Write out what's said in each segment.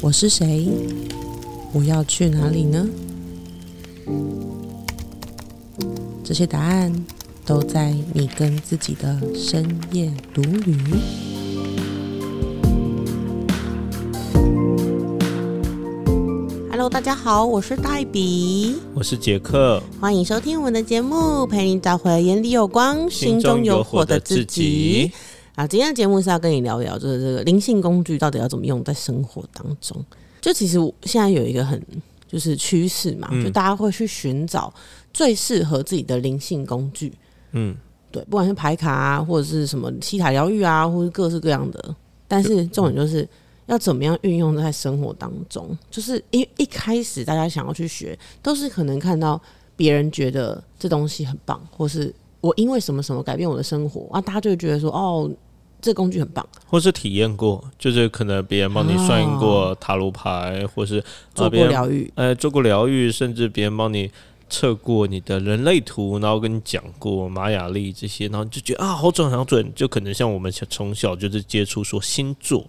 我是谁？我要去哪里呢？这些答案都在你跟自己的深夜独旅。Hello，大家好，我是黛比，我是杰克，欢迎收听我们的节目，陪你找回眼里有光、心中有火的自己。啊，今天的节目是要跟你聊聊，就是这个灵性工具到底要怎么用在生活当中。就其实现在有一个很就是趋势嘛，就大家会去寻找最适合自己的灵性工具。嗯，对，不管是牌卡啊，或者是什么西塔疗愈啊，或者各式各样的。但是重点就是要怎么样运用在生活当中。就是因为一开始大家想要去学，都是可能看到别人觉得这东西很棒，或是我因为什么什么改变我的生活啊，大家就会觉得说哦。这工具很棒，或是体验过，就是可能别人帮你算过塔罗牌，或是做过疗愈，呃，做过疗愈，甚至别人帮你测过你的人类图，然后跟你讲过玛雅历这些，然后就觉得啊，好准，好准，就可能像我们从小就是接触说星座，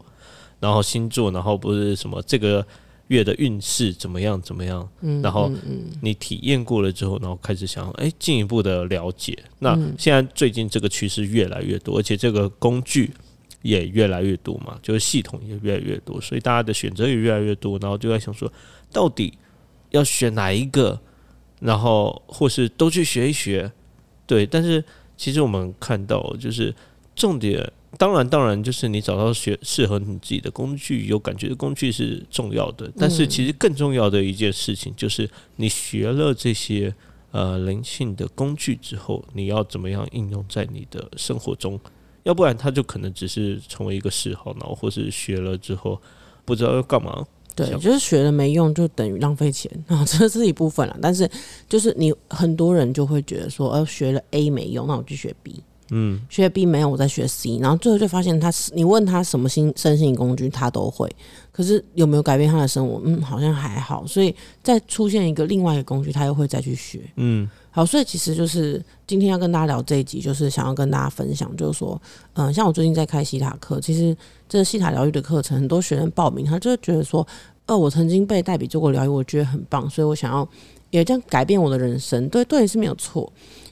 然后星座，然后不是什么这个。月的运势怎么样？怎么样？然后你体验过了之后，然后开始想，哎，进一步的了解。那现在最近这个趋势越来越多，而且这个工具也越来越多嘛，就是系统也越来越多，所以大家的选择也越来越多。然后就在想说，到底要选哪一个？然后或是都去学一学？对，但是其实我们看到，就是重点。当然，当然，就是你找到学适合你自己的工具，有感觉的工具是重要的。但是，其实更重要的一件事情就是，你学了这些呃灵性的工具之后，你要怎么样应用在你的生活中？要不然，它就可能只是成为一个嗜好，然后或是学了之后不知道要干嘛。对，就是学了没用，就等于浪费钱啊，这是一部分了。但是，就是你很多人就会觉得说，呃，学了 A 没用，那我就学 B。嗯，学 B 没有，我在学 C，然后最后就发现他，你问他什么新生性工具，他都会，可是有没有改变他的生活？嗯，好像还好，所以再出现一个另外一个工具，他又会再去学。嗯，好，所以其实就是今天要跟大家聊这一集，就是想要跟大家分享，就是说，嗯，像我最近在开西塔课，其实这个西塔疗愈的课程，很多学生报名，他就觉得说，呃，我曾经被代笔做过疗愈，我觉得很棒，所以我想要也这样改变我的人生，对，对是没有错。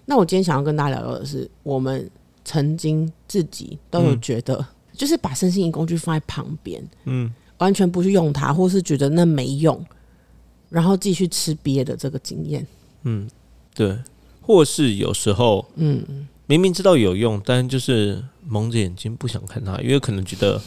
那我今天想要跟大家聊聊的是，我们曾经自己都有觉得，就是把身心灵工具放在旁边，嗯，完全不去用它，或是觉得那没用，然后继续吃瘪的这个经验，嗯，对，或是有时候，嗯，明明知道有用，但就是蒙着眼睛不想看它，因为可能觉得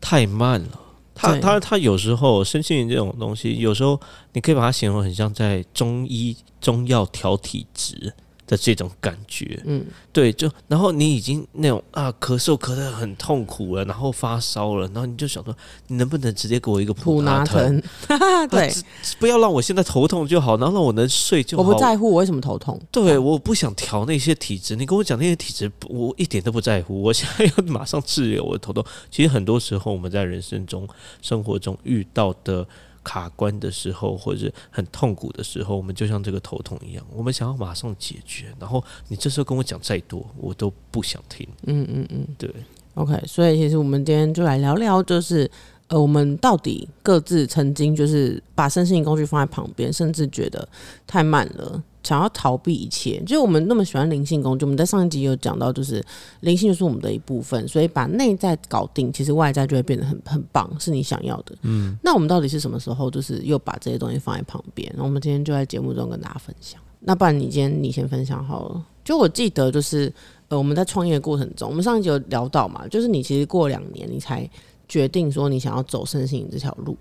太慢了。他他他有时候身心灵这种东西，有时候你可以把它形容很像在中医中药调体质。的这种感觉，嗯，对，就然后你已经那种啊，咳嗽咳得很痛苦了，然后发烧了，然后你就想说，你能不能直接给我一个普拿疼？对，不要让我现在头痛就好，然后让我能睡就好。我不在乎我为什么头痛，对，我不想调那些体质。你跟我讲那些体质，我一点都不在乎。我现在 要马上治疗我的头痛。其实很多时候我们在人生中、生活中遇到的。卡关的时候，或者很痛苦的时候，我们就像这个头痛一样，我们想要马上解决。然后你这时候跟我讲再多，我都不想听。嗯嗯嗯，对。OK，所以其实我们今天就来聊聊，就是呃，我们到底各自曾经就是把身心工具放在旁边，甚至觉得太慢了。想要逃避一切，就是我们那么喜欢灵性工具。我们在上一集有讲到，就是灵性就是我们的一部分，所以把内在搞定，其实外在就会变得很很棒，是你想要的。嗯，那我们到底是什么时候，就是又把这些东西放在旁边？我们今天就在节目中跟大家分享。那不然你今天你先分享好了。就我记得，就是呃，我们在创业的过程中，我们上一集有聊到嘛，就是你其实过两年，你才决定说你想要走身心这条路。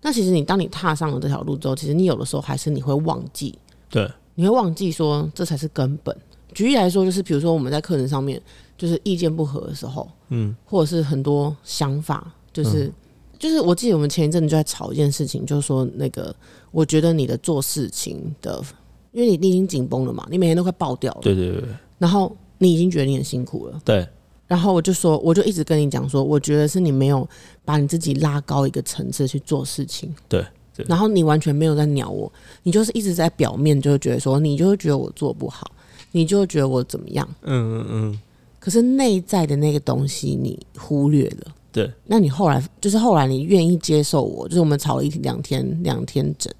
那其实你当你踏上了这条路之后，其实你有的时候还是你会忘记。对。你会忘记说这才是根本。举例来说，就是比如说我们在课程上面就是意见不合的时候，嗯，或者是很多想法，就是就是我记得我们前一阵子就在吵一件事情，就是说那个我觉得你的做事情的，因为你你已经紧绷了嘛，你每天都快爆掉了，对对对，然后你已经觉得你很辛苦了，对，然后我就说，我就一直跟你讲说，我觉得是你没有把你自己拉高一个层次去做事情，对。然后你完全没有在鸟我，你就是一直在表面就会觉得说，你就会觉得我做不好，你就会觉得我怎么样？嗯嗯嗯。可是内在的那个东西你忽略了，对，那你后来就是后来你愿意接受我，就是我们吵了一两天两天整，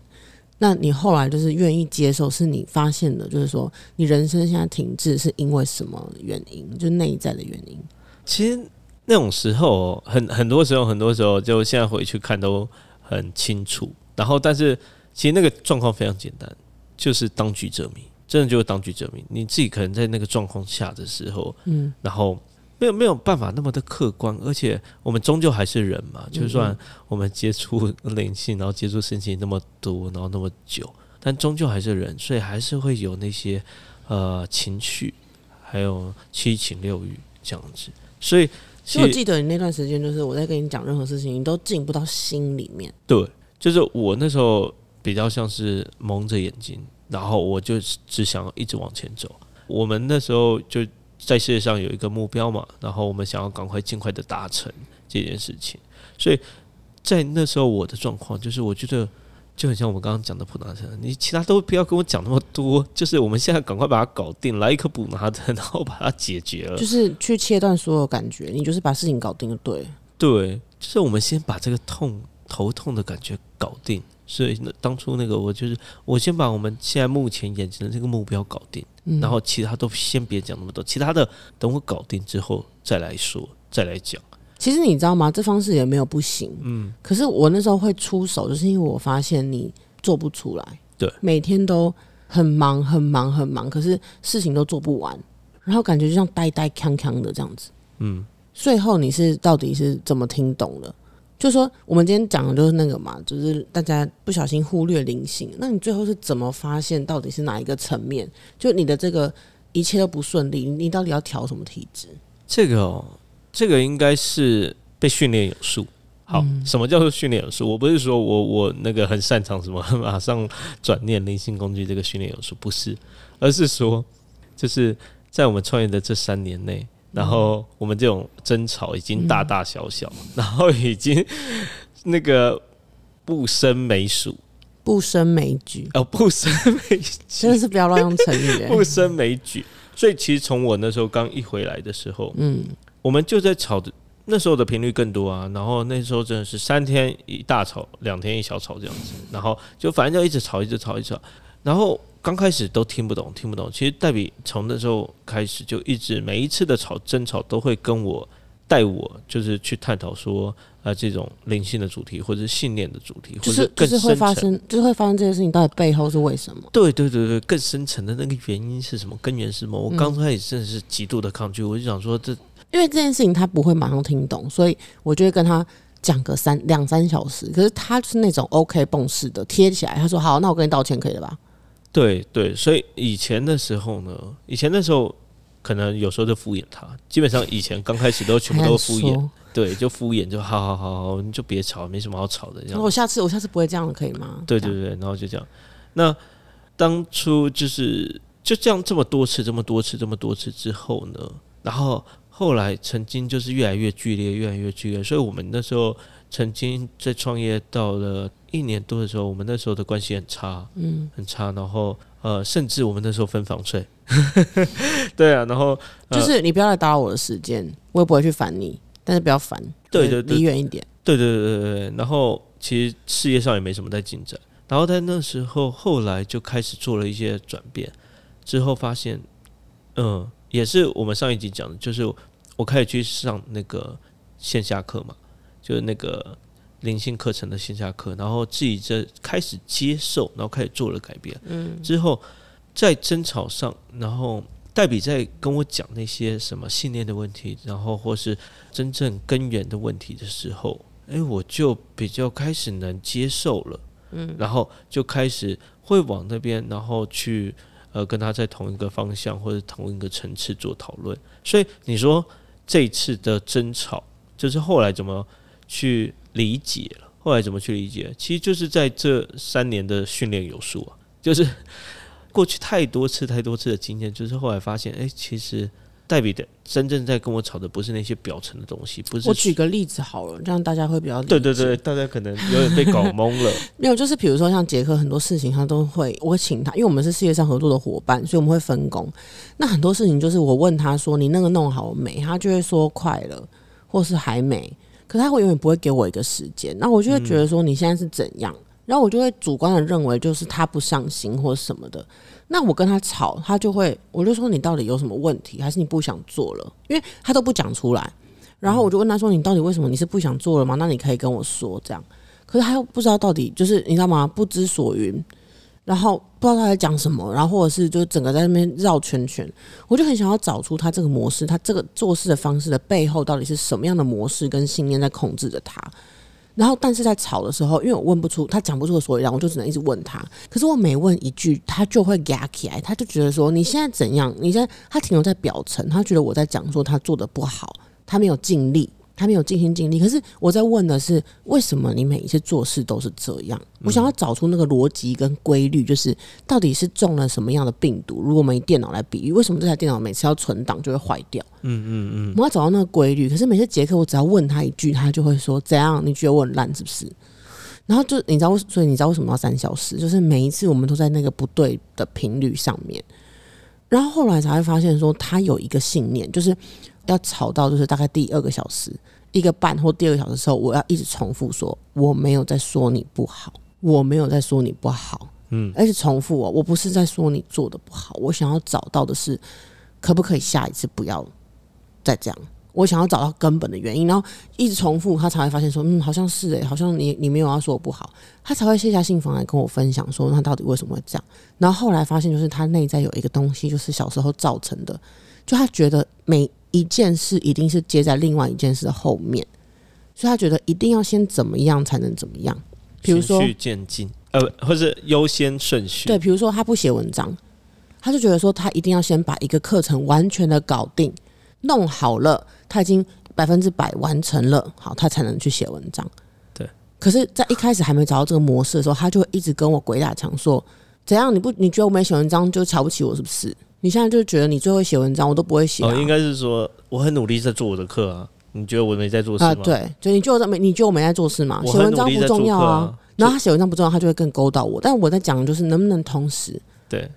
那你后来就是愿意接受，是你发现的，就是说你人生现在停滞是因为什么原因？就内在的原因。其实那种时候，很很多时候，很多时候，就现在回去看都很清楚。然后，但是其实那个状况非常简单，就是当局者迷，真的就是当局者迷。你自己可能在那个状况下的时候，嗯，然后没有没有办法那么的客观，而且我们终究还是人嘛。就算我们接触灵性，然后接触身心那么多，然后那么久，但终究还是人，所以还是会有那些呃情绪，还有七情六欲这样子。所以，其实我记得你那段时间，就是我在跟你讲任何事情，你都进不到心里面。对，就是我那时候比较像是蒙着眼睛，然后我就只想一直往前走。我们那时候就在世界上有一个目标嘛，然后我们想要赶快尽快的达成这件事情。所以在那时候我的状况就是，我觉得。就很像我们刚刚讲的普拿藤，你其他都不要跟我讲那么多，就是我们现在赶快把它搞定，来一颗普拿藤，然后把它解决了，就是去切断所有感觉，你就是把事情搞定就对。对，就是我们先把这个痛头痛的感觉搞定。所以当初那个我就是我先把我们现在目前眼前的这个目标搞定，然后其他都先别讲那么多，其他的等我搞定之后再来说，再来讲。其实你知道吗？这方式也没有不行。嗯，可是我那时候会出手，就是因为我发现你做不出来。对，每天都很忙，很忙，很忙，可是事情都做不完，然后感觉就像呆呆康康的这样子。嗯，最后你是到底是怎么听懂了？就说我们今天讲的就是那个嘛，就是大家不小心忽略灵性。那你最后是怎么发现到底是哪一个层面？就你的这个一切都不顺利，你到底要调什么体质？这个哦。这个应该是被训练有素。好，什么叫做训练有素？我不是说我我那个很擅长什么马上转念灵性工具这个训练有素，不是，而是说就是在我们创业的这三年内，然后我们这种争吵已经大大小小，然后已经那个不胜枚数，不胜枚举哦，不胜枚举，真的是不要乱用成语，不胜枚举。所以其实从我那时候刚一回来的时候，嗯。我们就在吵的，那时候的频率更多啊。然后那时候真的是三天一大吵，两天一小吵这样子。然后就反正就一直吵，一直吵，一直吵。然后刚开始都听不懂，听不懂。其实黛比从那时候开始就一直每一次的吵争吵都会跟我带我，就是去探讨说啊这种灵性的主题，或者是信念的主题，或者更会发生，就是会发生这些事情到底背后是为什么？对对对对，更深层的那个原因是什么？根源是什么？我刚开始真的是极度的抗拒，我就想说这。因为这件事情他不会马上听懂，所以我就会跟他讲个三两三小时。可是他是那种 OK 蹦式的贴起来，他说好，那我跟你道歉可以了吧？对对，所以以前的时候呢，以前的时候可能有时候就敷衍他，基本上以前刚开始都全部都敷衍，对，就敷衍，就好好好好，你就别吵，没什么好吵的。然后我下次我下次不会这样了，可以吗？对对对，然后就这样。那当初就是就这样这么多次，这么多次，这么多次之后呢，然后。后来曾经就是越来越剧烈，越来越剧烈，所以我们那时候曾经在创业到了一年多的时候，我们那时候的关系很差，嗯，很差。然后呃，甚至我们那时候分房睡，对啊。然后就是你不要来打扰我的时间，我也不会去烦你，但是不要烦，对对对，离远一点。对对对对对。然后其实事业上也没什么在进展。然后在那时候后来就开始做了一些转变，之后发现，嗯，也是我们上一集讲的，就是。我开始去上那个线下课嘛，就是那个灵性课程的线下课，然后自己在开始接受，然后开始做了改变。嗯，之后在争吵上，然后黛比在跟我讲那些什么信念的问题，然后或是真正根源的问题的时候，哎，我就比较开始能接受了。嗯，然后就开始会往那边，然后去呃跟他在同一个方向或者同一个层次做讨论。所以你说。这一次的争吵，就是后来怎么去理解了？后来怎么去理解？其实就是在这三年的训练有素啊，就是 过去太多次、太多次的经验，就是后来发现，哎，其实。代比的真正在跟我吵的不是那些表层的东西，不是。我举个例子好了，这样大家会比较对对对，大家可能有点被搞懵了。没有，就是比如说像杰克，很多事情他都会，我会请他，因为我们是事业上合作的伙伴，所以我们会分工。那很多事情就是我问他说：“你那个弄好没？”他就会说：“快了，或是还没。”可他会永远不会给我一个时间，那我就会觉得说你现在是怎样，然后我就会主观的认为就是他不上心或什么的。那我跟他吵，他就会我就说你到底有什么问题，还是你不想做了？因为他都不讲出来。然后我就问他说：“你到底为什么？你是不想做了吗？那你可以跟我说这样。”可是他又不知道到底就是你知道吗？不知所云，然后不知道他在讲什么，然后或者是就整个在那边绕圈圈。我就很想要找出他这个模式，他这个做事的方式的背后到底是什么样的模式跟信念在控制着他。然后，但是在吵的时候，因为我问不出，他讲不出个所以然，我就只能一直问他。可是我每问一句，他就会压起来，他就觉得说：“你现在怎样？你现在他停留在表层，他觉得我在讲说他做的不好。”他没有尽力，他没有尽心尽力。可是我在问的是，为什么你每一次做事都是这样？我想要找出那个逻辑跟规律，就是到底是中了什么样的病毒？如果我们以电脑来比喻，为什么这台电脑每次要存档就会坏掉？嗯嗯嗯，我要找到那个规律。可是每次杰克，我只要问他一句，他就会说：“怎样？你觉得我很烂是不是？”然后就你知道，所以你知道为什么要三小时？就是每一次我们都在那个不对的频率上面。然后后来才会发现，说他有一个信念，就是。要吵到就是大概第二个小时一个半或第二个小时的时候，我要一直重复说我没有在说你不好，我没有在说你不好，嗯，而且重复哦，我不是在说你做的不好，我想要找到的是可不可以下一次不要再这样，我想要找到根本的原因，然后一直重复，他才会发现说，嗯，好像是诶，好像你你没有要说我不好，他才会卸下心防来跟我分享说，他到底为什么会这样，然后后来发现就是他内在有一个东西，就是小时候造成的，就他觉得每。一件事一定是接在另外一件事的后面，所以他觉得一定要先怎么样才能怎么样。比如说渐进，呃，或者优先顺序。对，比如说他不写文章，他就觉得说他一定要先把一个课程完全的搞定，弄好了，他已经百分之百完成了，好，他才能去写文章。对。可是，在一开始还没找到这个模式的时候，他就会一直跟我鬼打墙说：“怎样？你不你觉得我没写文章就瞧不起我是不是？”你现在就觉得你最会写文章，我都不会写。哦，应该是说我很努力在做我的课啊。你觉得我没在做事吗？对，就你觉得没？你觉得我没在做事吗？写文章不重要啊。然后他写文章不重要，他就会更勾到我。但我在讲就是能不能同时？对，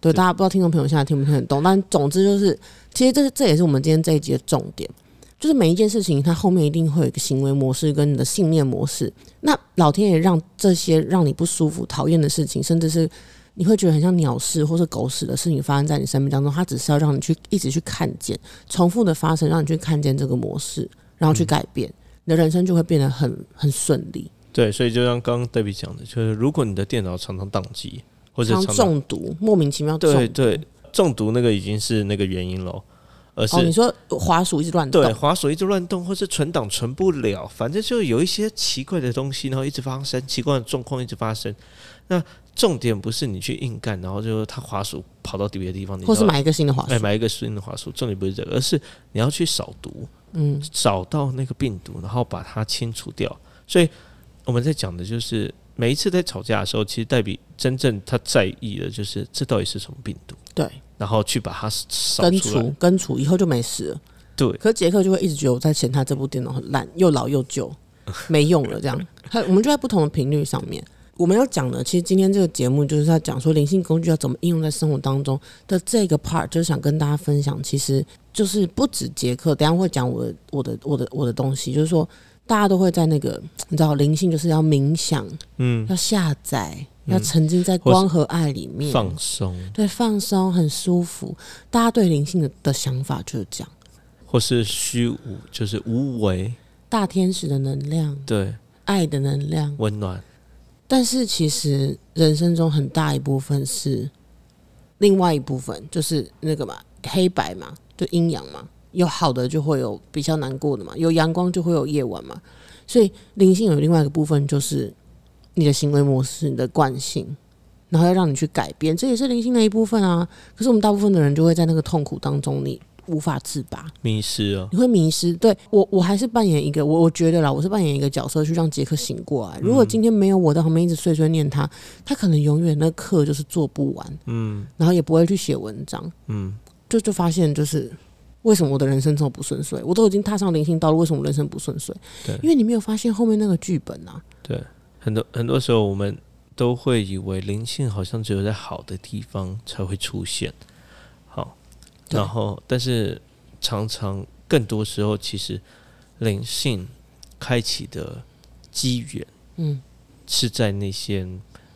对，大家不知道听众朋友现在听不听得懂。但总之就是，其实这是这也是我们今天这一集的重点，就是每一件事情它后面一定会有一个行为模式跟你的信念模式。那老天爷让这些让你不舒服、讨厌的事情，甚至是。你会觉得很像鸟事或是狗屎的事情发生在你生命当中，它只是要让你去一直去看见，重复的发生，让你去看见这个模式，然后去改变，你的人生就会变得很很顺利。对，所以就像刚刚黛比讲的，就是如果你的电脑常常宕机或者常中毒，莫名其妙对对中毒那个已经是那个原因了。而是你说滑鼠一直乱动，对，滑鼠一直乱动，或是存档存不了，反正就有一些奇怪的东西，然后一直发生奇怪的状况，一直发生。那重点不是你去硬干，然后就他滑鼠跑到别的地方，或是买一个新的滑鼠，哎，买一个新的滑鼠。重点不是这个，而是你要去扫毒，嗯，找到那个病毒，然后把它清除掉。所以我们在讲的就是每一次在吵架的时候，其实代表真正他在意的就是这到底是什么病毒，对。然后去把它根除，根除以后就没事了。对，可杰克就会一直觉得我在嫌他这部电脑很烂，又老又旧，没用了。这样，他我们就在不同的频率上面。我们要讲的，其实今天这个节目就是在讲说灵性工具要怎么应用在生活当中的这个 part，就是想跟大家分享。其实就是不止杰克，等下会讲我的我的我的我的东西，就是说大家都会在那个你知道灵性就是要冥想，嗯，要下载。要沉浸在光和爱里面，放松，对，放松很舒服。大家对灵性的的想法就是这样，或是虚无，就是无为，大天使的能量，对，爱的能量，温暖。但是其实人生中很大一部分是另外一部分，就是那个嘛，黑白嘛，就阴阳嘛，有好的就会有比较难过的嘛，有阳光就会有夜晚嘛。所以灵性有另外一个部分就是。你的行为模式、你的惯性，然后要让你去改变，这也是灵性的一部分啊。可是我们大部分的人就会在那个痛苦当中，你无法自拔，迷失啊！你会迷失。对我，我还是扮演一个，我我觉得啦，我是扮演一个角色，去让杰克醒过来。如果今天没有我在旁边一直碎碎念他，他可能永远那课就是做不完，嗯，然后也不会去写文章，嗯，就就发现就是为什么我的人生这么不顺遂？我都已经踏上灵性道路，为什么人生不顺遂？对，因为你没有发现后面那个剧本啊，对。很多很多时候，我们都会以为灵性好像只有在好的地方才会出现，好，然后但是常常更多时候，其实灵性开启的机缘，嗯，是在那些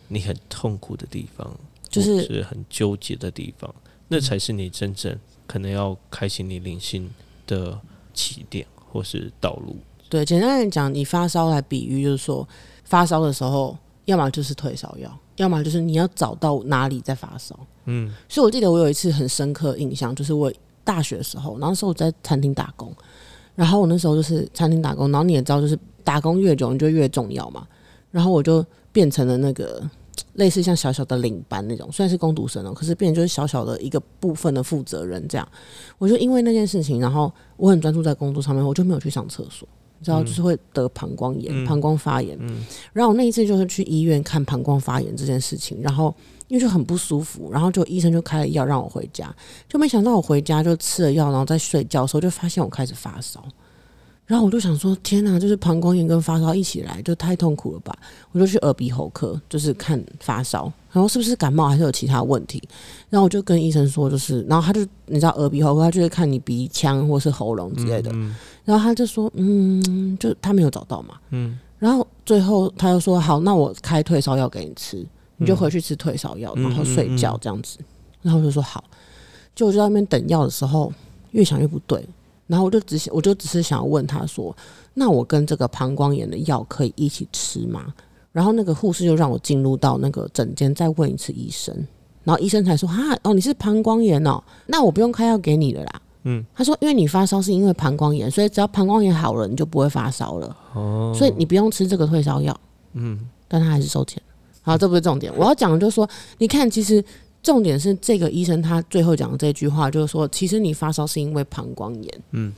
你很痛苦的地方，就是是很纠结的地方，那才是你真正可能要开启你灵性的起点或是道路。对，简单来讲，你发烧来比喻，就是说发烧的时候，要么就是退烧药，要么就是你要找到哪里在发烧。嗯所以我记得我有一次很深刻的印象，就是我大学的时候，然后那时候我在餐厅打工，然后我那时候就是餐厅打工，然后你也知道，就是打工越久，你就越重要嘛。然后我就变成了那个类似像小小的领班那种，虽然是工读生哦、可是变成就是小小的一个部分的负责人这样。我就因为那件事情，然后我很专注在工作上面，我就没有去上厕所。你知道，就是会得膀胱炎、嗯。膀胱发炎。嗯。然后我那一次就是去医院看膀胱发炎这件事情，然后因为就很不舒服，然后就医生就开了药让我回家，就没想到我回家就吃了药，然后在睡觉的时候就发现我开始发烧，然后我就想说天哪，就是膀胱炎跟发烧一起来，就太痛苦了吧？我就去耳鼻喉科，就是看发烧，然后是不是感冒还是有其他问题？然后我就跟医生说，就是，然后他就你知道耳鼻喉科，他就会看你鼻腔或是喉咙之类的，嗯然后他就说，嗯，就他没有找到嘛。嗯然后最后他又说，好，那我开退烧药给你吃，你就回去吃退烧药，嗯然后睡觉这样子。然后我就说好，就我就在那边等药的时候，越想越不对。然后我就只想，我就只是想要问他说，那我跟这个膀胱炎的药可以一起吃吗？然后那个护士就让我进入到那个诊间，再问一次医生。然后医生才说：“哈，哦，你是膀胱炎哦，那我不用开药给你了啦。”嗯，他说：“因为你发烧是因为膀胱炎，所以只要膀胱炎好了，你就不会发烧了。哦，所以你不用吃这个退烧药。”嗯但他还是收钱。好，这不是重点。我要讲的就是说，你看，其实重点是这个医生他最后讲的这句话，就是说，其实你发烧是因为膀胱炎。嗯，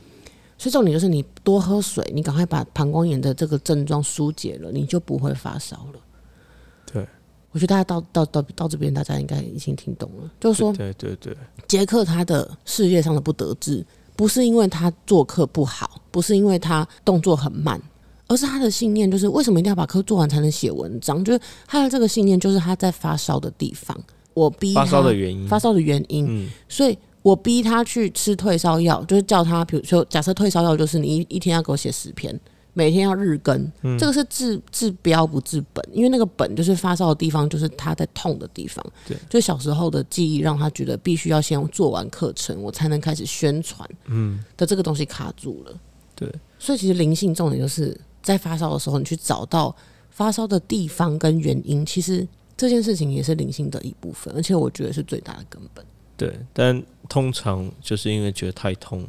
所以重点就是你多喝水，你赶快把膀胱炎的这个症状疏解了，你就不会发烧了。对，我觉得大家到到到到这边，大家应该已经听懂了，就是说，对对对，杰克他的事业上的不得志，不是因为他做课不好，不是因为他动作很慢，而是他的信念就是为什么一定要把课做完才能写文章？就是他的这个信念，就是他在发烧的地方，我逼他发烧的原因，发烧的原因，嗯所以我逼他去吃退烧药，就是叫他，比如说假设退烧药就是你一一天要给我写十篇。每天要日更，嗯这个是治治标不治本，因为那个本就是发烧的地方，就是他在痛的地方。对，就小时候的记忆让他觉得必须要先做完课程，我才能开始宣传嗯，的这个东西卡住了。对，所以其实灵性重点就是在发烧的时候，你去找到发烧的地方跟原因，其实这件事情也是灵性的一部分，而且我觉得是最大的根本。对，但通常就是因为觉得太痛，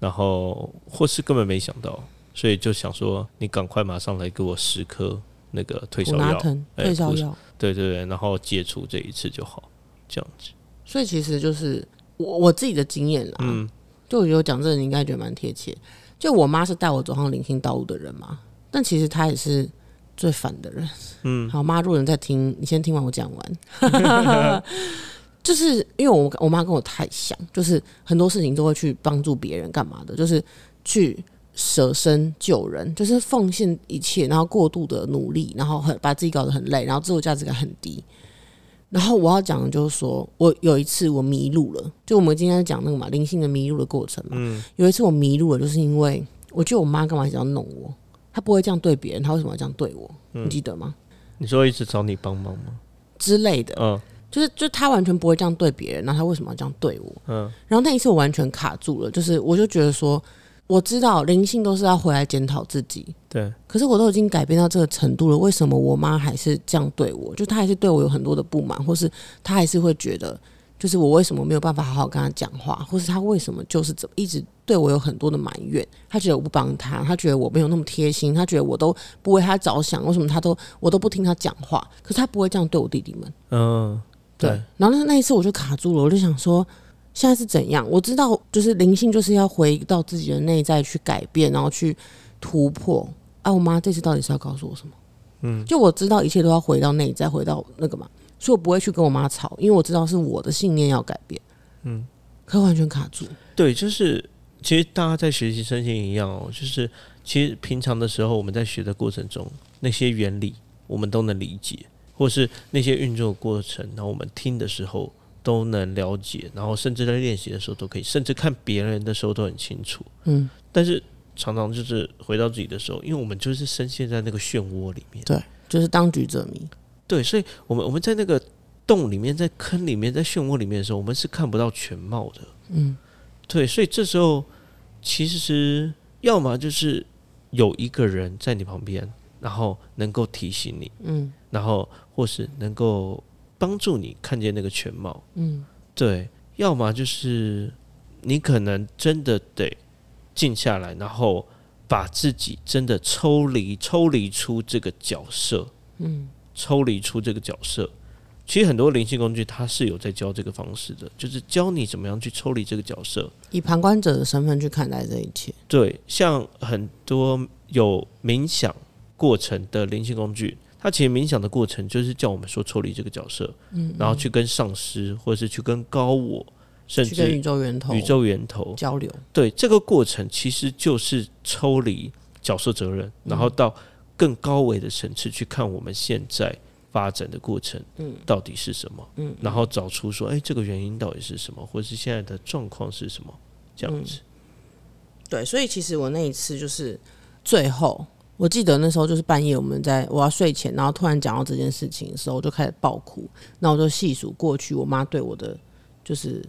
然后或是根本没想到，所以就想说你赶快马上来给我十颗那个退烧药，退烧药，对对对，然后解除这一次就好，这样子，所以其实就是我我自己的经验啦。嗯就我觉得讲这个你应该觉得蛮贴切。就我妈是带我走上灵性道路的人嘛，但其实她也是最烦的人。嗯好，妈，如果你在听，你先听完我讲完。就是因为我我妈跟我太像，就是很多事情都会去帮助别人干嘛的，就是去舍身救人，就是奉献一切，然后过度的努力，然后很把自己搞得很累，然后自我价值感很低。然后我要讲的就是说，我有一次我迷路了，就我们今天讲那个嘛灵性的迷路的过程嘛。嗯有一次我迷路了，就是因为我觉得我妈干嘛一直要弄我，她不会这样对别人，他为什么要这样对我？你记得吗？你说一直找你帮忙吗？之类的，嗯就是就他完全不会这样对别人，那他为什么要这样对我？嗯然后那一次我完全卡住了，就是我就觉得说，我知道灵性都是要回来检讨自己，对，可是我都已经改变到这个程度了，为什么我妈还是这样对我？就她还是对我有很多的不满，或是她还是会觉得，就是我为什么没有办法好好跟他讲话，或是他为什么就是怎么一直对我有很多的埋怨？他觉得我不帮他，他觉得我没有那么贴心，他觉得我都不为他着想，为什么他都我都不听他讲话？可是他不会这样对我弟弟们。嗯对对，然后那那一次我就卡住了，我就想说，现在是怎样？我知道，就是灵性就是要回到自己的内在去改变，然后去突破。啊，我妈这次到底是要告诉我什么？嗯，就我知道一切都要回到内在，回到那个嘛，所以我不会去跟我妈吵，因为我知道是我的信念要改变。嗯，可完全卡住。对，就是其实大家在学习身心一样哦，就是其实平常的时候我们在学的过程中，那些原理我们都能理解，或是那些运作的过程，然后我们听的时候都能了解，然后甚至在练习的时候都可以，甚至看别人的时候都很清楚。嗯，但是常常就是回到自己的时候，因为我们就是深陷在那个漩涡里面，对，就是当局者迷，对，所以我们我们在那个洞里面，在坑里面，在漩涡里面的时候，我们是看不到全貌的，嗯，对，所以这时候其实要么就是有一个人在你旁边，然后能够提醒你，嗯。然后或是能够帮助你看见那个全貌，嗯。对，要么就是你可能真的得静下来，然后把自己真的抽离、抽离出这个角色，嗯抽离出这个角色。其实很多灵性工具它是有在教这个方式的，就是教你怎么样去抽离这个角色。以旁观者的身份去看待这一切，对，像很多有冥想过程的灵性工具，它其实冥想的过程就是叫我们说抽离这个角色，嗯，然后去跟上师或者是去跟高我，甚至跟宇宙源头宇宙源头。交流，对这个过程，其实就是抽离角色责任，然后到更高维的层次去看我们现在发展的过程，嗯。到底是什么，嗯，然后找出说，哎，这个原因到底是什么，或是现在的状况是什么，这样子。对，所以其实我那一次就是最后，我记得那时候就是半夜，我们在我要睡前，然后突然讲到这件事情的时候，我就开始爆哭，那我就细数过去我妈对我的就是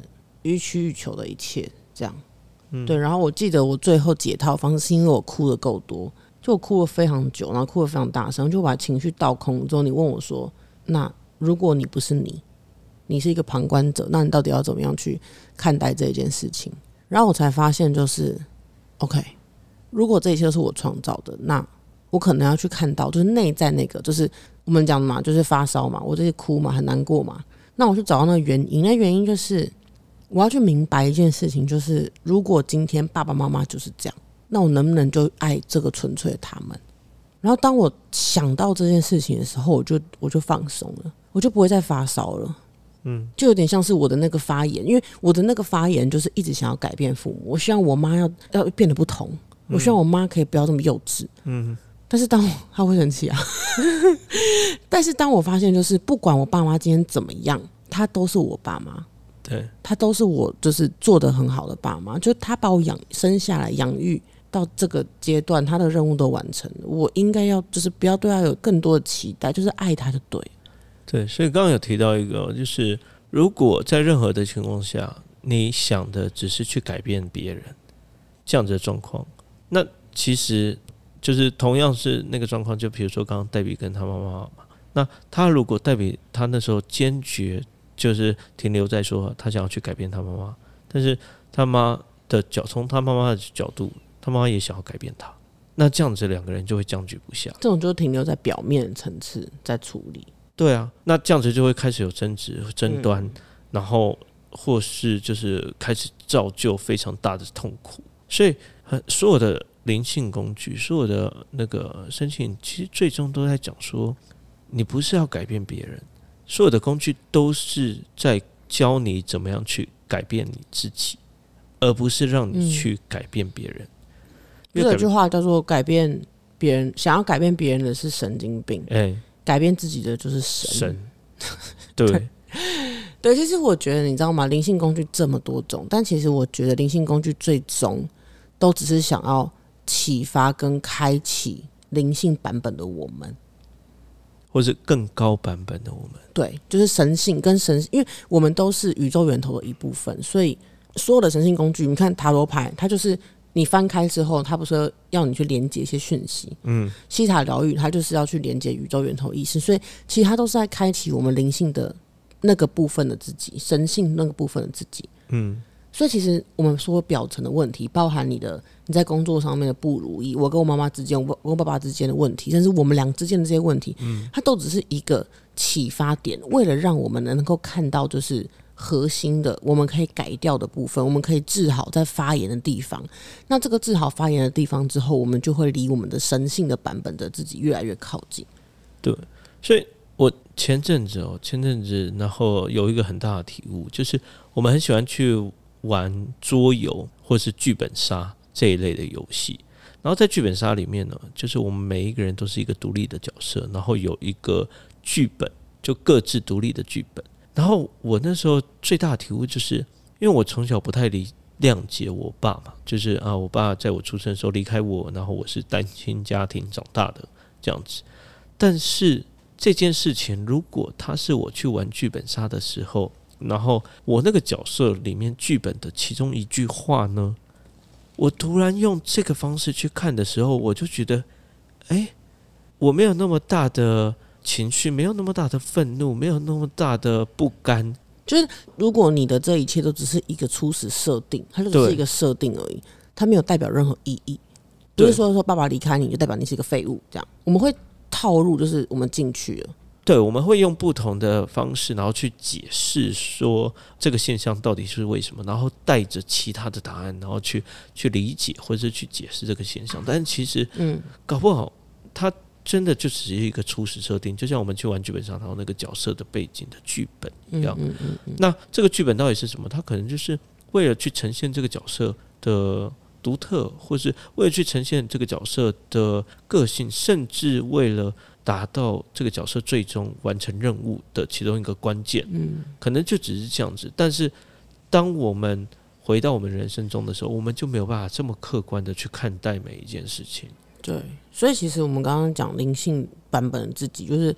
予取予求的一切，这样，对，然后我记得我最后解套方式是因为我哭的够多，就哭了非常久，然后哭的非常大声，就把情绪倒空之后，你问我说，那如果你不是你，你是一个旁观者，那你到底要怎么样去看待这件事情？然后我才发现，就是 OK，如果这一切都是我创造的，那我可能要去看到，就是内在那个，就是我们讲嘛，就是发烧嘛，我这些哭嘛，很难过嘛，那我去找到那个原因，那原因就是我要去明白一件事情，就是如果今天爸爸妈妈就是这样，那我能不能就爱这个纯粹的他们？然后当我想到这件事情的时候，我就我就放松了，我就不会再发烧了。嗯，就有点像是我的那个发言，因为我的那个发言就是一直想要改变父母，我希望我妈要要变得不同，我希望我妈可以不要这么幼稚。嗯，但是当我她会生气啊，但是当我发现，就是不管我爸妈今天怎么样，他都是我爸妈，对，他都是我就是做的很好的爸妈，就他把我养生下来养育到这个阶段，他的任务都完成了，我应该要就是不要对他有更多的期待，就是爱他就对。对，所以刚刚有提到一个，就是如果在任何的情况下，你想的只是去改变别人这样子的状况，那其实就是同样是那个状况。就比如说刚刚黛比跟他妈妈嘛，那他如果黛比他那时候坚决就是停留在说他想要去改变他妈妈，但是他妈的角从他妈妈的角度，他妈妈也想要改变他，那这样子两个人就会僵局不下。这种就停留在表面层次在处理。对啊，那这样子就会开始有争执、争端，然后或是就是开始造就非常大的痛苦。所以，很所有的灵性工具，所有的那个申请，其实最终都在讲说，你不是要改变别人，所有的工具都是在教你怎么样去改变你自己，而不是让你去改变别人。因为有一句话叫做“改变别人，想要改变别人的是神经病，哎、改变自己的就是神”神，对，对，其实我觉得你知道吗？灵性工具这么多种，但其实我觉得灵性工具最终都只是想要启发跟开启灵性版本的我们。或是更高版本的我们。对，就是神性跟神，因为我们都是宇宙源头的一部分，所以所有的神性工具，你看塔罗牌，它就是你翻开之后，它不是要你去连接一些讯息，嗯，西塔疗愈，它就是要去连接宇宙源头意识，所以其实它都是在开启我们灵性的那个部分的自己，神性那个部分的自己。嗯，所以其实我们说表层的问题，包含你的你在工作上面的不如意，我跟我妈妈之间，我跟我跟爸爸之间的问题，甚至我们俩之间的这些问题，嗯，它都只是一个启发点，为了让我们能够看到就是核心的，我们可以改掉的部分，我们可以治好在发炎的地方。那这个治好发炎的地方之后，我们就会离我们的神性的版本的自己越来越靠近。对所以我前阵子哦，前阵子然后有一个很大的体悟，就是我们很喜欢去玩桌游或是剧本杀这一类的游戏。然后在剧本杀里面呢，就是我们每一个人都是一个独立的角色，然后有一个剧本，就各自独立的剧本。然后我那时候最大的体悟就是，因为我从小不太理谅解我爸嘛，就是啊，我爸在我出生的时候离开我，然后我是单亲家庭长大的这样子。但是这件事情，如果他是我去玩剧本杀的时候，然后我那个角色里面剧本的其中一句话呢，我突然用这个方式去看的时候，我就觉得，哎，我没有那么大的情绪，没有那么大的愤怒，没有那么大的不甘。就是如果你的这一切都只是一个初始设定，它就只是一个设定而已，它没有代表任何意义。不是说说爸爸离开你就代表你是一个废物，这样我们会套入，就是我们进去了。对，我们会用不同的方式，然后去解释说这个现象到底是为什么，然后带着其他的答案，然后去去理解或者是去解释这个现象。但其实，嗯，搞不好它真的就只是一个初始设定，就像我们去玩剧本杀然后那个角色的背景的剧本一样。嗯嗯嗯。那这个剧本到底是什么？它可能就是为了去呈现这个角色的独特，或是为了去呈现这个角色的个性，甚至为了。达到这个角色最终完成任务的其中一个关键，嗯，可能就只是这样子。但是，当我们回到我们人生中的时候，我们就没有办法这么客观的去看待每一件事情。对，所以其实我们刚刚讲灵性版本的自己，就是。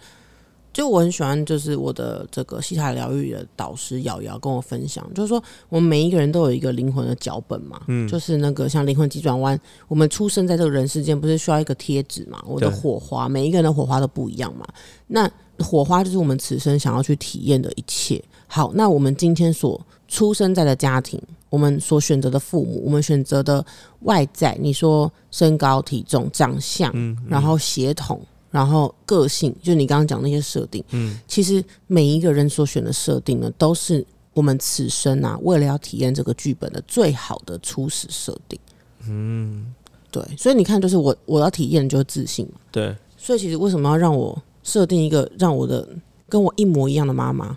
就我很喜欢，就是我的这个西塔疗愈的导师瑶瑶跟我分享，就是说我们每一个人都有一个灵魂的脚本嘛，嗯，就是那个像灵魂急转弯，我们出生在这个人世间，不是需要一个贴纸嘛？我的火花，每一个人的火花都不一样嘛。那火花就是我们此生想要去体验的一切。好，那我们今天所出生在的家庭，我们所选择的父母，我们选择的外在，你说身高、体重、长相，然后血统。然后个性，就你刚刚讲那些设定，嗯，其实每一个人所选的设定呢，都是我们此生啊，为了要体验这个剧本的最好的初始设定。嗯，对，所以你看，就是我我要体验就是自信嘛。对，所以其实为什么要让我设定一个让我的跟我一模一样的妈妈？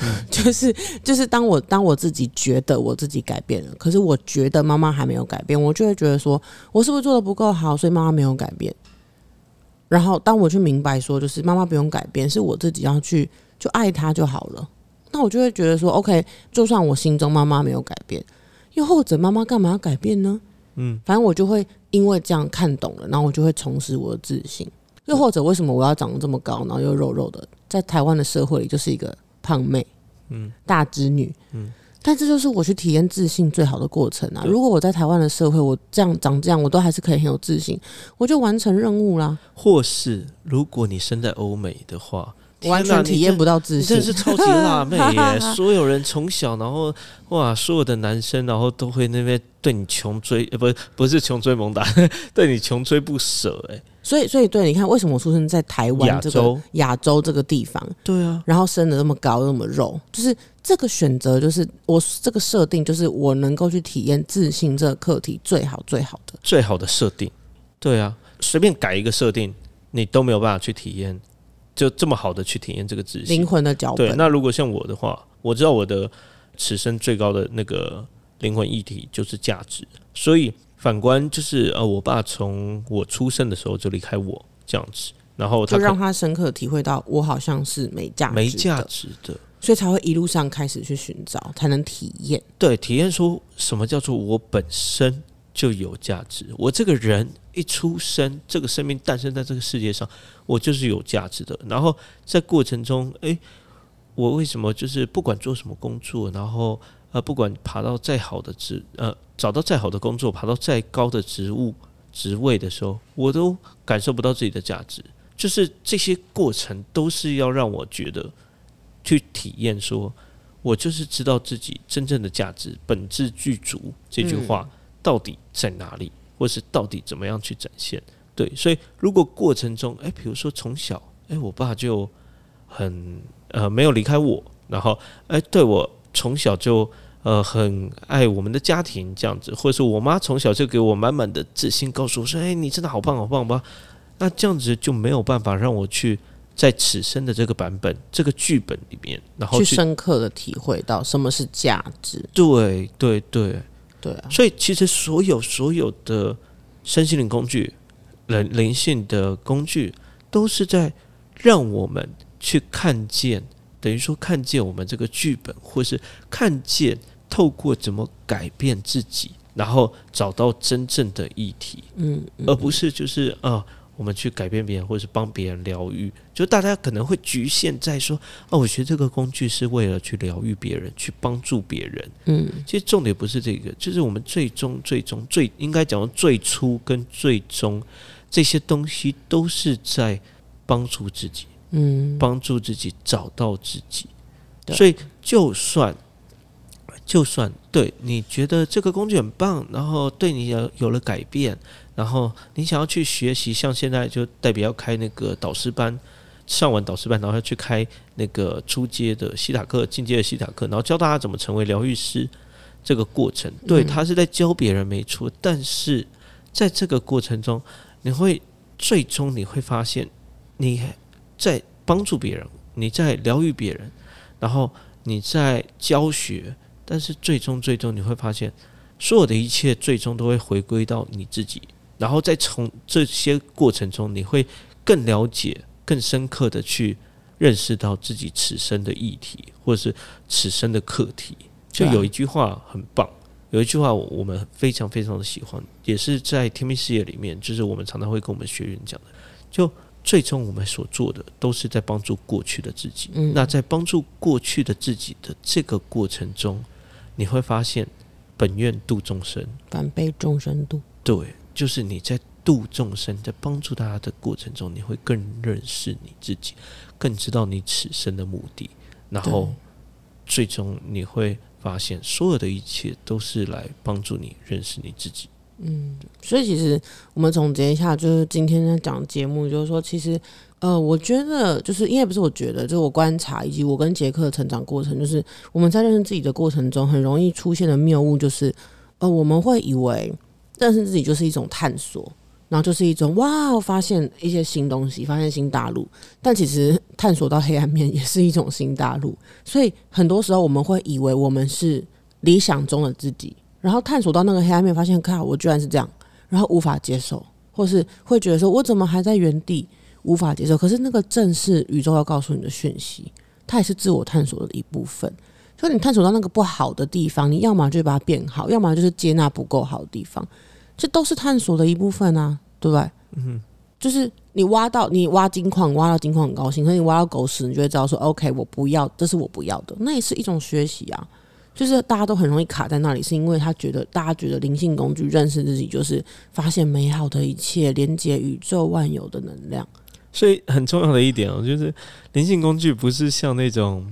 就是就是当我当我自己觉得我自己改变了，可是我觉得妈妈还没有改变，我就会觉得说我是不是做的不够好，所以妈妈没有改变。然后，当我去明白说，就是妈妈不用改变，是我自己要去就爱她就好了。那我就会觉得说，OK，就算我心中妈妈没有改变，又或者妈妈干嘛要改变呢？嗯，反正我就会因为这样看懂了，然后我就会重拾我的自信。又或者为什么我要长得这么高，然后又肉肉的，在台湾的社会里就是一个胖妹，嗯，大直女，嗯。但这就是我去体验自信最好的过程啊！如果我在台湾的社会，我这样长这样，我都还是可以很有自信，我就完成任务啦。或是如果你生在欧美的话，完全体验不到自信，真是超级辣妹耶！所有人从小，然后哇，所有的男生，然后都会那边对你穷追，呃，不，不是穷追猛打，对你穷追不舍，哎。所以，所以，对，你看，为什么我出生在台湾这个亚洲这个地方？对啊，然后生的那么高，那么肉，就是这个选择，就是我这个设定，就是我能够去体验自信这个课题最好最好的最好的设定。对啊，随便改一个设定，你都没有办法去体验，就这么好的去体验这个自信灵魂的脚本。对，那如果像我的话，我知道我的此生最高的那个灵魂议题就是价值，所以。反观就是呃，我爸从我出生的时候就离开我这样子，然后就让他深刻体会到我好像是没价没价值的，所以才会一路上开始去寻找，才能体验。对，体验出什么叫做我本身就有价值。我这个人一出生，这个生命诞生在这个世界上，我就是有价值的。然后在过程中，诶，我为什么就是不管做什么工作，然后。呃，不管爬到再好的职，呃，找到再好的工作，爬到再高的职务职位的时候，我都感受不到自己的价值。就是这些过程都是要让我觉得去体验，说我就是知道自己真正的价值、本质具足这句话到底在哪里，或是到底怎么样去展现。对，所以如果过程中，哎，比如说从小，哎，我爸就很呃没有离开我，然后哎对我。从小就呃很爱我们的家庭这样子，或者是我妈从小就给我满满的自信，告诉我说：“哎，你真的好棒好棒吧？”那这样子就没有办法让我去在此生的这个版本、这个剧本里面，然后去深刻的体会到什么是价值。对对对对啊！所以其实所有所有的身心灵工具、人灵性的工具，都是在让我们去看见。等于说，看见我们这个剧本，或是看见透过怎么改变自己，然后找到真正的议题，嗯，而不是就是啊。我们去改变别人，或者是帮别人疗愈，就大家可能会局限在说：“哦，我学这个工具是为了去疗愈别人，去帮助别人。”嗯，其实重点不是这个，就是我们最终、最终、最应该讲最初跟最终这些东西都是在帮助自己，嗯，帮助自己找到自己。所以，就算就算对你觉得这个工具很棒，然后对你有有了改变。然后你想要去学习，像现在就代表要开那个导师班，上完导师班，然后要去开那个初阶的西塔课、进阶的西塔课，然后教大家怎么成为疗愈师。这个过程，对他是在教别人没错，但是在这个过程中，你会最终你会发现，你在帮助别人，你在疗愈别人，然后你在教学，但是最终最终你会发现，所有的一切最终都会回归到你自己。然后再从这些过程中，你会更了解、更深刻的去认识到自己此生的议题，或者是此生的课题。就有一句话很棒，有一句话我们非常非常的喜欢，也是在天命事业里面，就是我们常常会跟我们学员讲的。就最终我们所做的，都是在帮助过去的自己。那在帮助过去的自己的这个过程中，你会发现本愿度众生，反被众生度。对。就是你在度众生，在帮助大家的过程中，你会更认识你自己，更知道你此生的目的，然后最终你会发现，所有的一切都是来帮助你认识你自己。嗯，所以其实我们总结一下，就是今天在讲节目，就是说，其实呃，我觉得就是因为不是我觉得，就是我观察以及我跟杰克的成长过程，就是我们在认识自己的过程中，很容易出现的谬误，就是呃，我们会以为。认识自己就是一种探索，然后就是一种哇，发现一些新东西，发现新大陆。但其实探索到黑暗面也是一种新大陆。所以很多时候我们会以为我们是理想中的自己，然后探索到那个黑暗面，发现靠，我居然是这样，然后无法接受，或是会觉得说我怎么还在原地，无法接受。可是那个正是宇宙要告诉你的讯息，它也是自我探索的一部分。所以你探索到那个不好的地方，你要么就把它变好，要么就是接纳不够好的地方。这都是探索的一部分啊，对不对？嗯，就是你挖到你挖金矿，挖到金矿很高兴，可是你挖到狗屎，你就会知道说，OK，我不要，这是我不要的，那也是一种学习啊。就是大家都很容易卡在那里，是因为他觉得大家觉得灵性工具认识自己就是发现美好的一切，连接宇宙万有的能量。所以很重要的一点哦，就是灵性工具不是像那种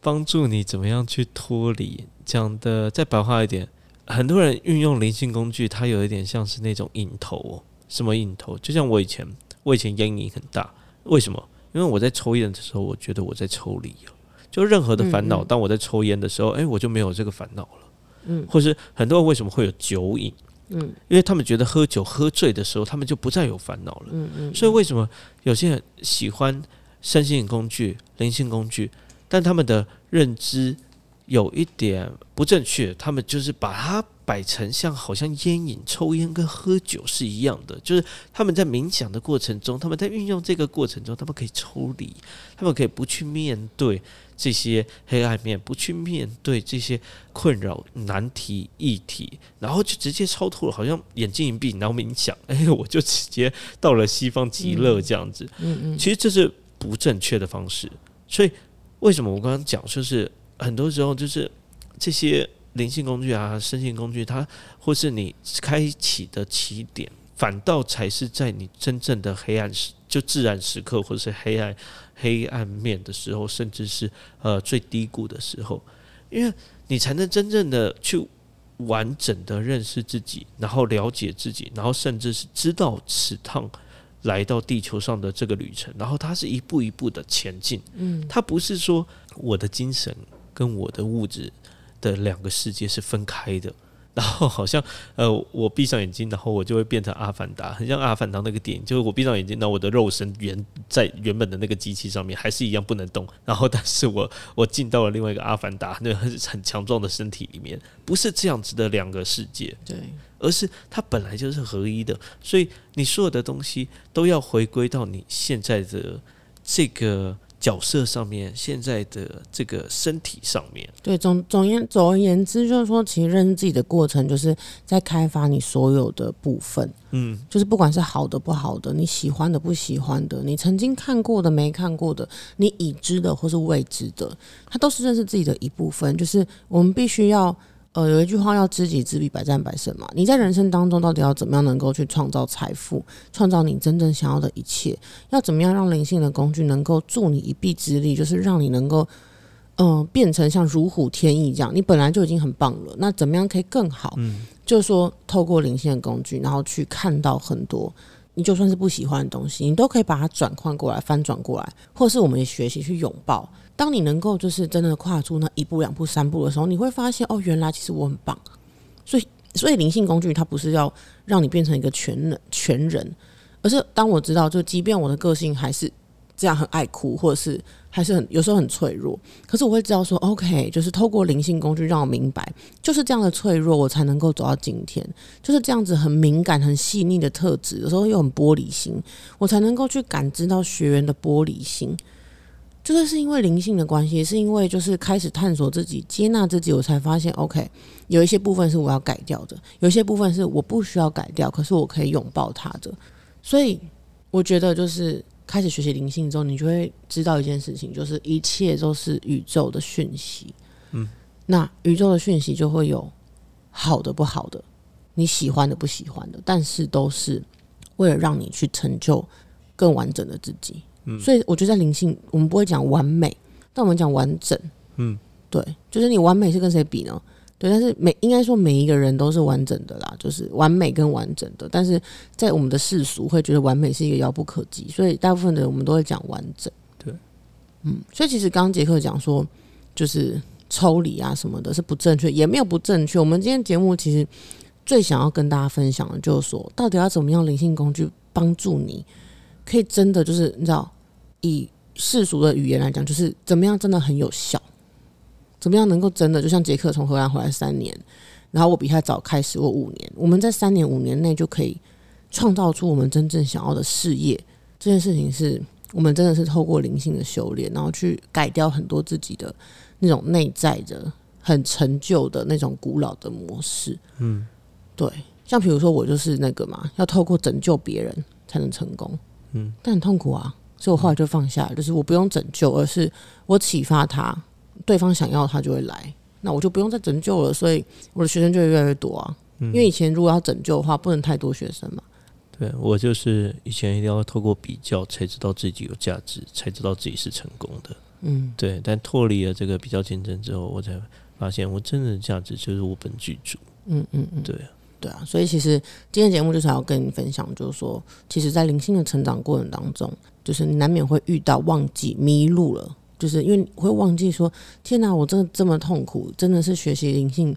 帮助你怎么样去脱离讲的，再白话一点。很多人运用灵性工具，它有一点像是那种瘾头哦。什么瘾头？就像我以前，我以前烟瘾很大。为什么？因为我在抽烟的时候，我觉得我在抽离哦。就任何的烦恼，当我在抽烟的时候，哎，我就没有这个烦恼了。嗯。或是很多人为什么会有酒瘾？嗯。因为他们觉得喝酒喝醉的时候，他们就不再有烦恼了。嗯嗯。所以为什么有些人喜欢身心工具、灵性工具，但他们的认知？有一点不正确，他们就是把它摆成像好像烟瘾、抽烟跟喝酒是一样的，就是他们在冥想的过程中，他们在运用这个过程中，他们可以抽离，他们可以不去面对这些黑暗面，不去面对这些困扰、难题、议题，然后就直接超脱了，好像眼睛一闭，然后冥想，哎，我就直接到了西方极乐这样子。嗯嗯，其实这是不正确的方式，所以为什么我刚刚讲就是？很多时候就是这些灵性工具啊、身心工具，它或是你开启的起点，反倒才是在你真正的黑暗时，就自然时刻，或是黑暗黑暗面的时候，甚至是呃最低谷的时候，因为你才能真正的去完整的认识自己，然后了解自己，然后甚至是知道此趟来到地球上的这个旅程，然后它是一步一步的前进。嗯，它不是说我的精神。跟我的物质的两个世界是分开的，然后好像呃，我闭上眼睛，然后我就会变成阿凡达，很像阿凡达那个电影，就是我闭上眼睛，那我的肉身原在原本的那个机器上面还是一样不能动，然后但是我我进到了另外一个阿凡达，那很很强壮的身体里面，不是这样子的两个世界，对，而是它本来就是合一的，所以你所有的东西都要回归到你现在的这个。角色上面，现在的这个身体上面。对，总总言总而言之，就是说，其实认识自己的过程，就是在开发你所有的部分。嗯，就是不管是好的不好的，你喜欢的不喜欢的，你曾经看过的没看过的，你已知的或是未知的，它都是认识自己的一部分。就是我们必须要。呃，有一句话要知己知彼，百战百胜嘛。你在人生当中到底要怎么样能够去创造财富，创造你真正想要的一切？要怎么样让灵性的工具能够助你一臂之力，就是让你能够，嗯，变成像如虎添翼这样？你本来就已经很棒了，那怎么样可以更好？嗯，就是说透过灵性的工具，然后去看到很多你就算是不喜欢的东西，你都可以把它转换过来，翻转过来，或是我们学习去拥抱。当你能够就是真的跨出那一步、两步、三步的时候，你会发现哦，原来其实我很棒。所以，所以灵性工具它不是要让你变成一个全能全人，而是当我知道，就即便我的个性还是这样很爱哭，或者是还是很有时候很脆弱，可是我会知道说，OK，就是透过灵性工具让我明白，就是这样的脆弱，我才能够走到今天。就是这样子很敏感、很细腻的特质，有时候又很玻璃心，我才能够去感知到学员的玻璃心。就是是因为灵性的关系，是因为就是开始探索自己、接纳自己，我才发现，OK，有一些部分是我要改掉的，有一些部分是我不需要改掉，可是我可以拥抱它的。所以我觉得，就是开始学习灵性之后，你就会知道一件事情，就是一切都是宇宙的讯息。嗯，那宇宙的讯息就会有好的、不好的，你喜欢的、不喜欢的，但是都是为了让你去成就更完整的自己。嗯所以我觉得在灵性，我们不会讲完美，但我们讲完整。嗯，对，就是你完美是跟谁比呢？对，但是每应该说每一个人都是完整的啦，就是完美跟完整的。但是在我们的世俗会觉得完美是一个遥不可及，所以大部分的人我们都会讲完整。对，嗯，所以其实刚刚杰克讲说，就是抽离啊什么的，是不正确，也没有不正确。我们今天节目其实最想要跟大家分享的，就是说，到底要怎么样灵性工具帮助你，可以真的就是你知道。以世俗的语言来讲，就是怎么样真的很有效，怎么样能够真的就像杰克从荷兰回来三年，然后我比他早开始我五年，我们在三年五年内就可以创造出我们真正想要的事业。这件事情是我们真的是透过灵性的修炼，然后去改掉很多自己的那种内在的很陈旧的那种古老的模式。嗯，对，像比如说我就是那个嘛，要透过拯救别人才能成功。嗯，但很痛苦啊。所以我后来就放下，就是我不用拯救，而是我启发他，对方想要他就会来，那我就不用再拯救了。所以我的学生就会越来越多啊。因为以前如果要拯救的话，不能太多学生嘛。对我就是以前一定要透过比较才知道自己有价值，才知道自己是成功的。嗯，对。但脱离了这个比较竞争之后，我才发现我真正的价值就是我本具足。嗯嗯嗯，对。对啊，所以其实今天节目就是要跟你分享，就是说，其实，在灵性的成长过程当中，就是难免会遇到忘记、迷路了，就是因为会忘记说，天哪，我真的这么痛苦，真的是学习灵性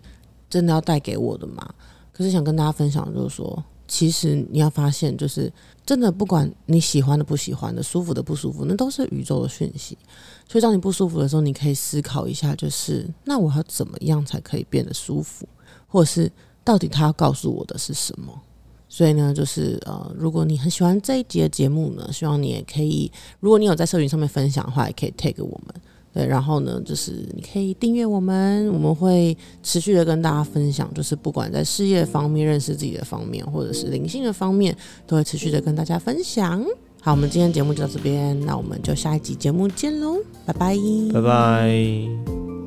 真的要带给我的吗？可是想跟大家分享，就是说，其实你要发现，就是真的，不管你喜欢的、不喜欢的、舒服的、不舒服，那都是宇宙的讯息。所以，当你不舒服的时候，你可以思考一下，就是那我要怎么样才可以变得舒服，或者是。到底他要告诉我的是什么？所以呢，就是呃，如果你很喜欢这一集的节目呢，希望你也可以，如果你有在社群上面分享的话，也可以 take 我们。对，然后呢，就是你可以订阅我们，我们会持续的跟大家分享，就是不管在事业方面、认识自己的方面，或者是灵性的方面，都会持续的跟大家分享。好，我们今天节目就到这边，那我们就下一集节目见喽，拜拜，拜拜。